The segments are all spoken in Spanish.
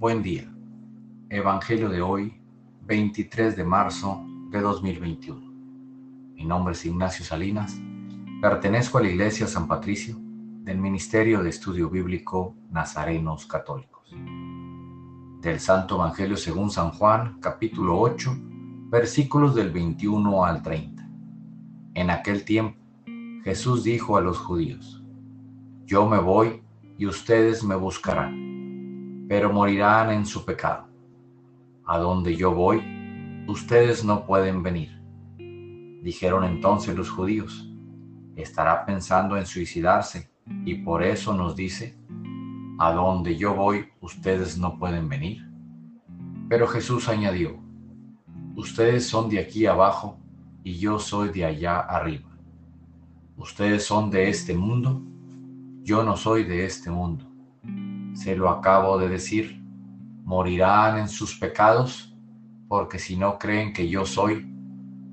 Buen día. Evangelio de hoy, 23 de marzo de 2021. Mi nombre es Ignacio Salinas. Pertenezco a la Iglesia San Patricio del Ministerio de Estudio Bíblico Nazarenos Católicos. Del Santo Evangelio según San Juan, capítulo 8, versículos del 21 al 30. En aquel tiempo, Jesús dijo a los judíos, Yo me voy y ustedes me buscarán, pero morirán en su pecado. A donde yo voy, ustedes no pueden venir. Dijeron entonces los judíos, estará pensando en suicidarse y por eso nos dice, a donde yo voy, ustedes no pueden venir. Pero Jesús añadió, ustedes son de aquí abajo y yo soy de allá arriba. Ustedes son de este mundo yo no soy de este mundo. Se lo acabo de decir, morirán en sus pecados, porque si no creen que yo soy,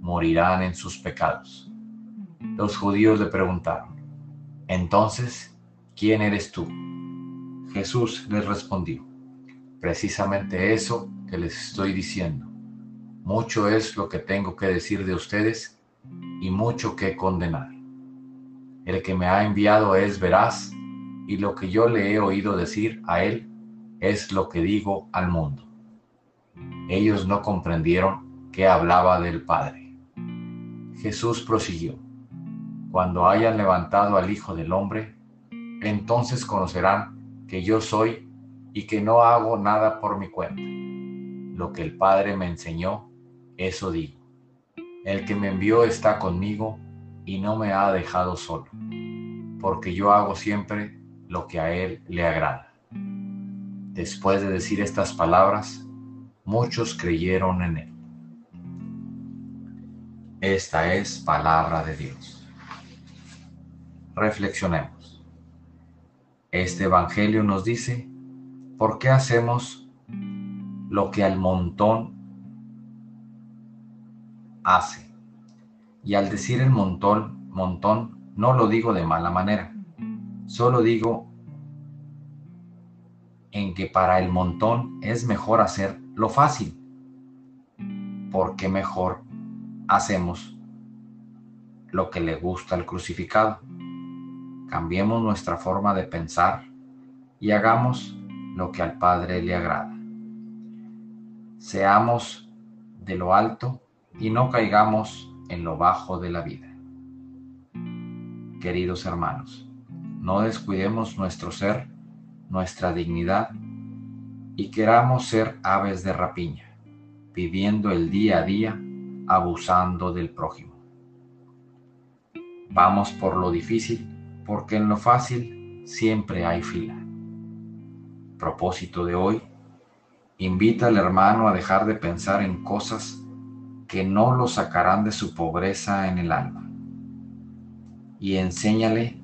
morirán en sus pecados. Los judíos le preguntaron, entonces, ¿quién eres tú? Jesús les respondió, precisamente eso que les estoy diciendo. Mucho es lo que tengo que decir de ustedes y mucho que condenar. El que me ha enviado es veraz, y lo que yo le he oído decir a él es lo que digo al mundo. Ellos no comprendieron que hablaba del Padre. Jesús prosiguió, Cuando hayan levantado al Hijo del Hombre, entonces conocerán que yo soy y que no hago nada por mi cuenta. Lo que el Padre me enseñó, eso digo. El que me envió está conmigo y no me ha dejado solo, porque yo hago siempre lo que a Él le agrada. Después de decir estas palabras, muchos creyeron en Él. Esta es palabra de Dios. Reflexionemos. Este Evangelio nos dice, ¿por qué hacemos lo que al montón hace? Y al decir el montón, montón, no lo digo de mala manera. Solo digo en que para el montón es mejor hacer lo fácil. Porque mejor hacemos lo que le gusta al crucificado. Cambiemos nuestra forma de pensar y hagamos lo que al Padre le agrada. Seamos de lo alto y no caigamos en lo bajo de la vida. Queridos hermanos, no descuidemos nuestro ser, nuestra dignidad y queramos ser aves de rapiña, viviendo el día a día, abusando del prójimo. Vamos por lo difícil, porque en lo fácil siempre hay fila. Propósito de hoy, invita al hermano a dejar de pensar en cosas que no lo sacarán de su pobreza en el alma. Y enséñale